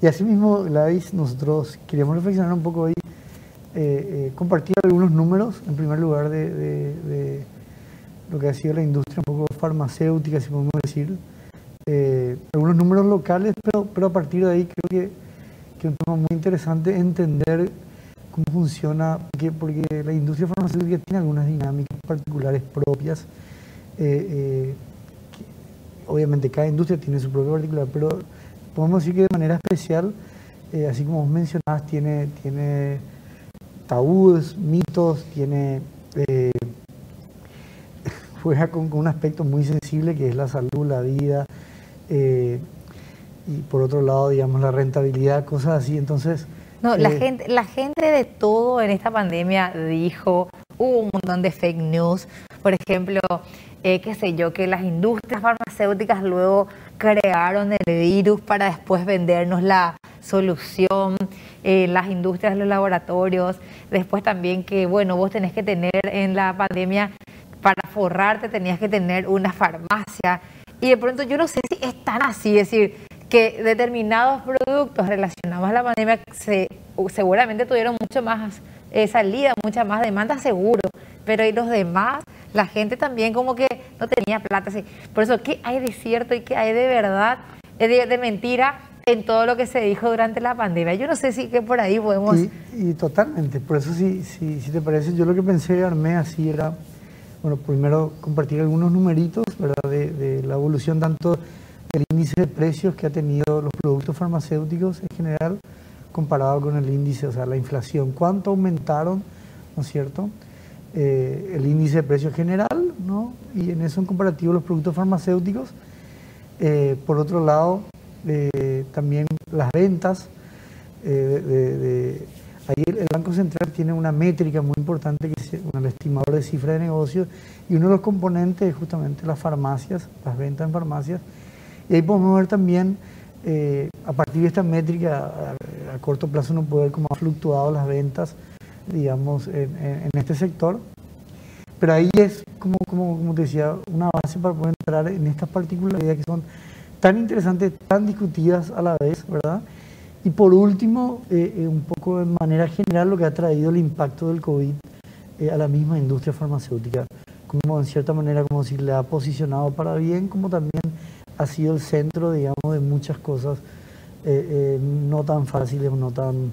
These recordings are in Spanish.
Y así mismo, Gladys, nosotros queríamos reflexionar un poco hoy, eh, compartir algunos números, en primer lugar, de, lo que ha sido la industria un poco farmacéutica, si podemos decir, algunos números locales, pero, pero a partir de ahí creo que, que es un tema muy interesante entender cómo funciona, porque, porque la industria farmacéutica tiene algunas dinámicas particulares propias. Eh, eh, obviamente cada industria tiene su propio particular, pero podemos decir que de manera especial, eh, así como vos mencionabas, tiene, tiene tabúes, mitos, tiene juega con, un aspecto muy sensible que es la salud, la vida, y por otro lado, digamos, la rentabilidad, cosas así. Entonces, no, la, gente, la gente de todo en esta pandemia dijo, hubo un montón de fake news. Por ejemplo, eh, qué sé yo, que las industrias farmacéuticas luego crearon el virus para después vendernos la solución, eh, las industrias los laboratorios, después también que, bueno, vos tenés que tener en la pandemia, para forrarte tenías que tener una farmacia. Y de pronto yo no sé si es tan así, es decir, que determinados productos relacionados a la pandemia se, seguramente tuvieron mucho más eh, salida, mucha más demanda seguro, pero y los demás, la gente también como que no tenía plata. Así. Por eso, ¿qué hay de cierto y qué hay de verdad, de, de mentira en todo lo que se dijo durante la pandemia? Yo no sé si que por ahí podemos... Y, totalmente, por eso si, si, te parece, yo lo que pensé, armé así era, bueno, primero compartir algunos numeritos, ¿verdad? De, de la evolución tanto el índice de precios que ha tenido los productos farmacéuticos en general comparado con el índice, o sea, la inflación. ¿Cuánto aumentaron, no es cierto? Eh, el índice de precios general, ¿no? Y en eso en comparativo los productos farmacéuticos. Eh, por otro lado, eh, también las ventas. ahí el, Banco Central tiene una métrica muy importante que es el estimador de cifra de negocios y uno de los componentes es justamente las farmacias, las ventas en farmacias y ahí podemos ver también, a partir de esta métrica, a, corto plazo no puede ver cómo han fluctuado las ventas, digamos, en, este sector. Pero ahí es, como, como, como, te decía, una base para poder entrar en estas particularidades que son tan interesantes, tan discutidas a la vez, ¿verdad? Y por último, eh, eh, un poco de manera general, lo que ha traído el impacto del COVID a la misma industria farmacéutica, como en cierta manera, como si le ha posicionado para bien, como también ha sido el centro, digamos, de muchas cosas eh, eh, no tan fáciles, no tan,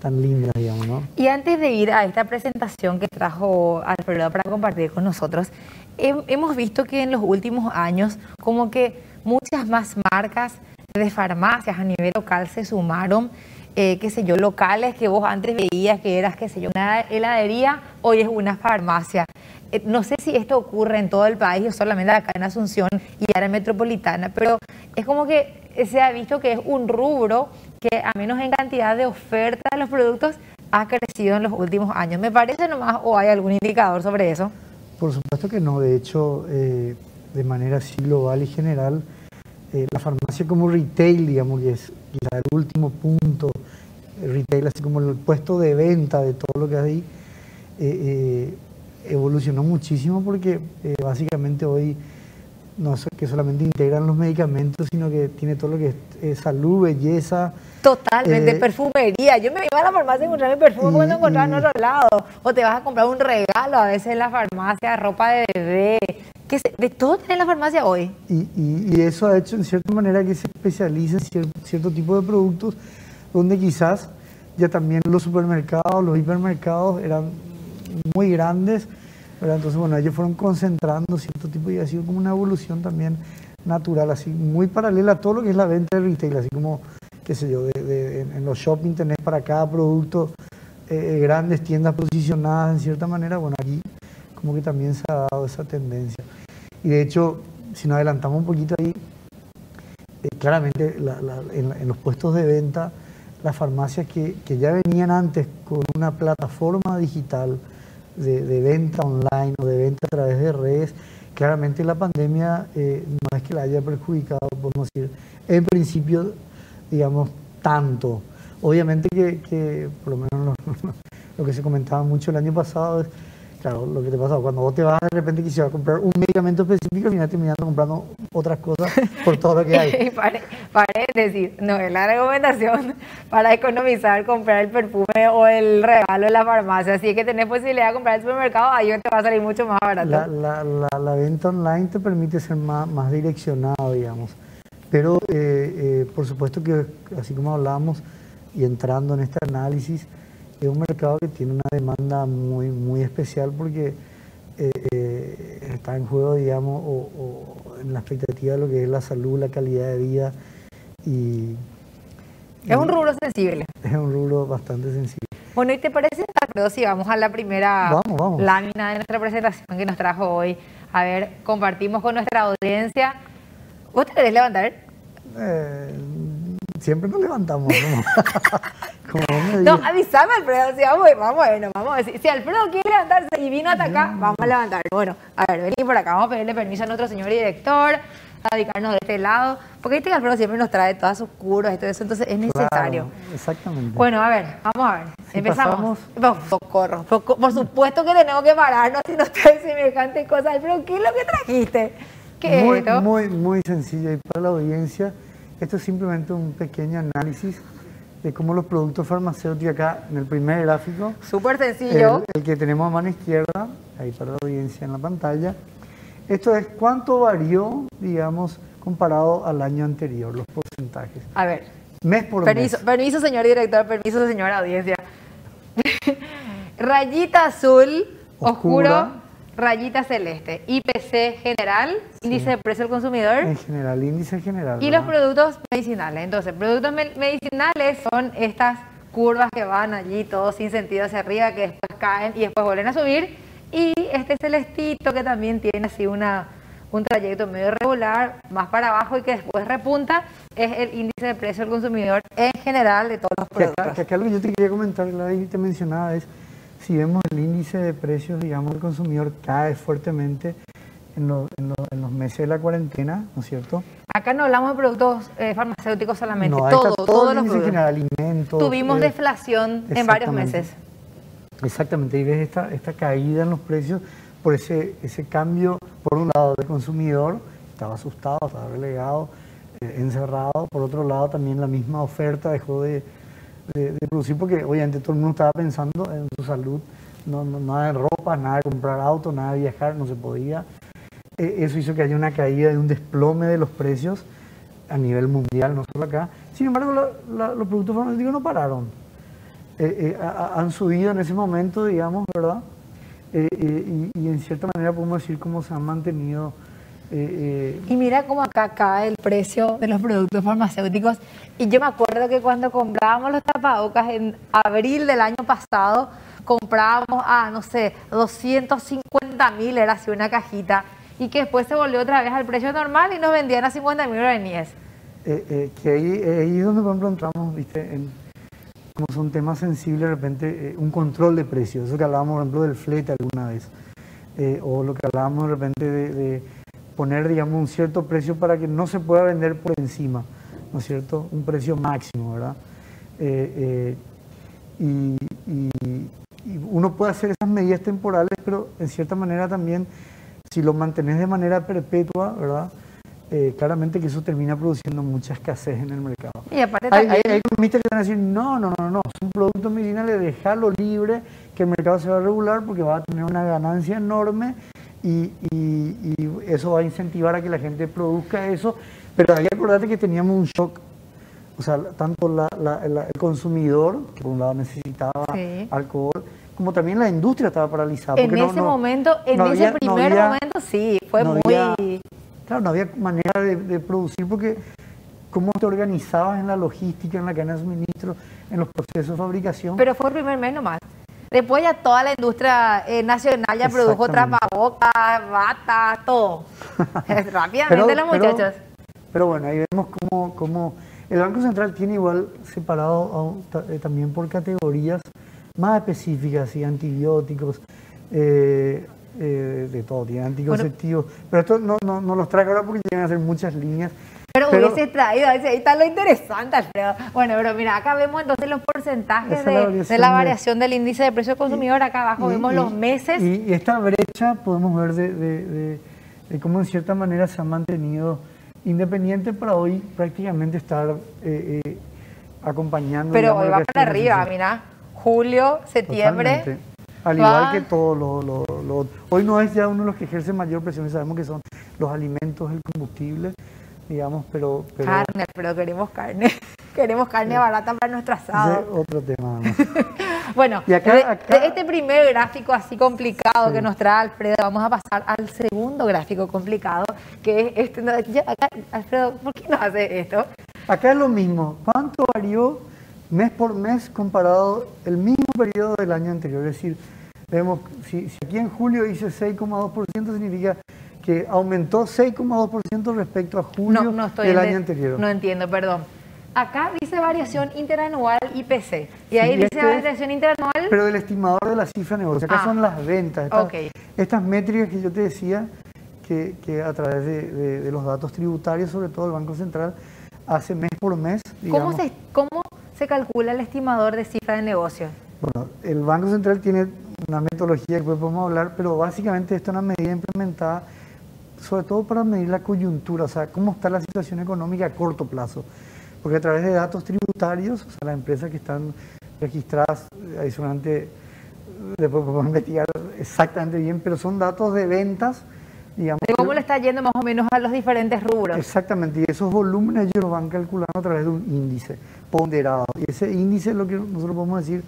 tan lindas, digamos, ¿no? Y antes de ir a esta presentación que trajo Alfredo para compartir con nosotros, hemos visto que en los últimos años como que muchas más marcas de farmacias a nivel local se sumaron, eh, qué sé yo, locales que vos antes veías que eras, qué sé yo, una heladería, hoy es una farmacia. Eh, no sé si esto ocurre en todo el país o solamente acá en Asunción y área metropolitana, pero es como que se ha visto que es un rubro que a menos en cantidad de oferta de los productos ha crecido en los últimos años. ¿Me parece nomás o hay algún indicador sobre eso? Por supuesto que no, de hecho, eh, de manera así global y general, eh, la farmacia como retail, digamos, que es el último punto, retail, así como el puesto de venta de todo lo que hay, eh, evolucionó muchísimo porque eh, básicamente hoy no es que solamente integran los medicamentos, sino que tiene todo lo que es salud, belleza. Totalmente, eh, perfumería. Yo me iba a la farmacia a encontrarme perfume cuando encontraba en otro lado. O te vas a comprar un regalo a veces en la farmacia, ropa de bebé. De todo tiene la farmacia hoy. Y, y, eso ha hecho en cierta manera que se especialice en cierto tipo de productos donde quizás ya también los supermercados, los hipermercados eran muy grandes, entonces bueno, ellos fueron concentrando cierto tipo y ha sido como una evolución también natural, así muy paralela a todo lo que es la venta de retail, así como, qué sé yo, de, en, los shopping tenés para cada producto eh, grandes tiendas posicionadas en cierta manera, bueno, aquí como que también se ha dado esa tendencia. Y de hecho, si nos adelantamos un poquito ahí, eh, claramente en, los puestos de venta, las farmacias que, que ya venían antes con una plataforma digital, de, venta online o de venta a través de redes, claramente la pandemia eh, no es que la haya perjudicado, podemos decir, en principio, digamos, tanto. Obviamente que, por lo menos lo, que se comentaba mucho el año pasado es Claro, lo que te pasa cuando vos te vas de repente quisieras comprar un medicamento específico, al final terminando comprando otras cosas por todo lo que hay. decir, no es la recomendación para economizar comprar el perfume o el regalo en la farmacia. Así que tenés posibilidad de comprar el supermercado, ahí te va a salir mucho más barato. La, la, la, venta online te permite ser más, más direccionado, digamos. Pero eh, eh, por supuesto que así como hablábamos y entrando en este análisis, es un mercado que tiene una demanda muy, muy especial porque eh, eh, está en juego, digamos, o, en la expectativa de lo que es la salud, la calidad de vida y... Es un rubro sensible. Es un rubro bastante sensible. Bueno, ¿y te parece, Alfredo, si vamos a la primera lámina de nuestra presentación que nos trajo hoy? A ver, compartimos con nuestra audiencia. ¿Vos te querés levantar? Eh, siempre nos levantamos. ¿no? no, avísame, Alfredo, si vamos, vamos a ver, vamos a ver. Si Alfredo quiere levantarse y vino hasta acá, vamos a levantar. Bueno, a ver, vení por acá, vamos a pedirle permiso a nuestro señor director, a dedicarnos de este lado, porque este Alfredo siempre nos trae todas sus curas y todo eso, entonces es necesario. exactamente. Bueno, a ver, vamos a ver, empezamos. socorro, por, supuesto que tenemos que pararnos si nos trae semejante cosa. Pero ¿qué es lo que trajiste? ¿Qué muy, es esto? Muy, muy sencillo y para la audiencia esto es simplemente un pequeño análisis de cómo los productos farmacéuticos acá en el primer gráfico. Súper sencillo. El, que tenemos a mano izquierda, ahí para la audiencia en la pantalla. Esto es cuánto varió, digamos, comparado al año anterior, los porcentajes. A ver. Mes por permiso, mes. Permiso, señor director, permiso, señora audiencia. Rayita azul, oscuro Rayita celeste, IPC general, índice de precio del consumidor. En general, índice general. Y los productos medicinales. Entonces, productos medicinales son estas curvas que van allí todos sin sentido hacia arriba, que después caen y después vuelven a subir. Y este celestito que también tiene así una, un trayecto medio irregular, más para abajo y que después repunta, es el índice de precio del consumidor en general de todos los productos. Que acá, lo que yo te quería comentar, la te mencionaba, es si vemos el índice de precios, digamos, del consumidor cae fuertemente en, los meses de la cuarentena, ¿no es cierto? Acá no hablamos de productos eh, farmacéuticos solamente, todo, todos los productos. alimentos. Tuvimos eh, deflación en varios meses. Exactamente, y ves esta, esta caída en los precios por ese, ese cambio, por un lado, del consumidor, estaba asustado, estaba relegado, eh, encerrado, por otro lado también la misma oferta dejó de de, producir porque obviamente todo el mundo estaba pensando en su salud, no, nada de ropa, nada de comprar auto, nada de viajar, no se podía. Eh, eso hizo que haya una caída y un desplome de los precios a nivel mundial, no solo acá. Sin embargo, los productos farmacéuticos no pararon. Eh, eh, han subido en ese momento, digamos, ¿verdad? y, y, en cierta manera podemos decir cómo se han mantenido eh, y mira cómo acá cae el precio de los productos farmacéuticos. Y yo me acuerdo que cuando comprábamos los tapabocas en abril del año pasado, comprábamos a, no sé, 250 mil, era así una cajita, y que después se volvió otra vez al precio normal y nos vendían a 50 mil guaraníes. Eh, eh, que ahí, ahí es donde, por ejemplo, entramos, ¿viste? En, como son temas sensibles, de repente, un control de precios. Eso que hablábamos, por ejemplo, del flete alguna vez. o lo que hablábamos de repente de poner, digamos, un cierto precio para que no se pueda vender por encima, ¿no es cierto? Un precio máximo, ¿verdad? Eh, eh, y, uno puede hacer esas medidas temporales, pero en cierta manera también, si lo mantenés de manera perpetua, ¿verdad? Eh, claramente que eso termina produciendo mucha escasez en el mercado. Y aparte hay, hay, economistas que van a decir, no, no, no, no, son productos medicinales, dejarlo libre, que el mercado se va a regular porque va a tener una ganancia enorme y, eso va a incentivar a que la gente produzca eso, pero hay que acordarte que teníamos un shock, o sea, tanto el consumidor, que por un lado necesitaba alcohol, como también la industria estaba paralizada. En ese momento, en ese primer momento sí, fue muy... claro, no había manera de, producir porque cómo te organizabas en la logística, en la cadena de suministro, en los procesos de fabricación. Pero fue el primer mes nomás. Después ya toda la industria eh, nacional ya produjo tapabocas, bata, todo. Rápidamente los muchachos. Pero, bueno, ahí vemos cómo, el Banco Central tiene igual separado eh, también por categorías más específicas, y antibióticos, eh, de todo, tiene anticonceptivos. pero esto no, no, los traigo ahora porque tienen que hacer muchas líneas Pero, hubiese traído, ahí está lo interesante, Alfredo. Bueno, pero mira, acá vemos entonces los porcentajes de, la variación del índice de precio consumidor. Acá abajo vemos los meses. Y, esta brecha podemos ver de, cómo en cierta manera se ha mantenido independiente para hoy prácticamente estar eh, eh, acompañando. Pero hoy va para arriba, mira, julio, septiembre. Al igual que todo lo, Hoy no es ya uno de los que ejerce mayor presión, sabemos que son los alimentos, el combustible, digamos, pero... carne, pero queremos carne. queremos carne barata para nuestro asado. otro tema. bueno, y acá, de, este primer gráfico así complicado que nos trae Alfredo, vamos a pasar al segundo gráfico complicado, que es este... Alfredo, ¿por qué no hace esto? Acá es lo mismo. ¿Cuánto varió mes por mes comparado el mismo periodo del año anterior? Es decir, vemos, si, aquí en julio hice 6,2%, significa que aumentó 6,2% respecto a julio del año anterior. No entiendo, perdón. Acá dice variación interanual IPC. Y ahí dice variación interanual. Pero del estimador de la cifra de negocio. Acá ah. son las ventas. Estas, métricas que yo te decía, que, a través de, los datos tributarios, sobre todo el Banco Central, hace mes por mes. ¿Cómo, se, ¿Cómo se calcula el estimador de cifra de negocio? Bueno, el Banco Central tiene una metodología que podemos hablar, pero básicamente esto es una medida implementada sobre todo para medir la coyuntura, o sea, cómo está la situación económica a corto plazo. Porque a través de datos tributarios, o sea, las empresas que están registradas, adicionalmente, después podemos investigar exactamente bien, pero son datos de ventas, digamos. De cómo le está yendo más o menos a los diferentes rubros. Exactamente, y esos volúmenes ellos los van calculando a través de un índice ponderado. Y ese índice es lo que nosotros podemos decir,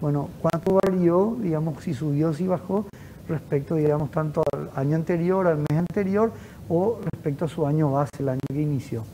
bueno, cuánto varió, digamos, si subió, si bajó, respecto, digamos, tanto al año anterior, al mes anterior o respecto a su año base, el año que inició.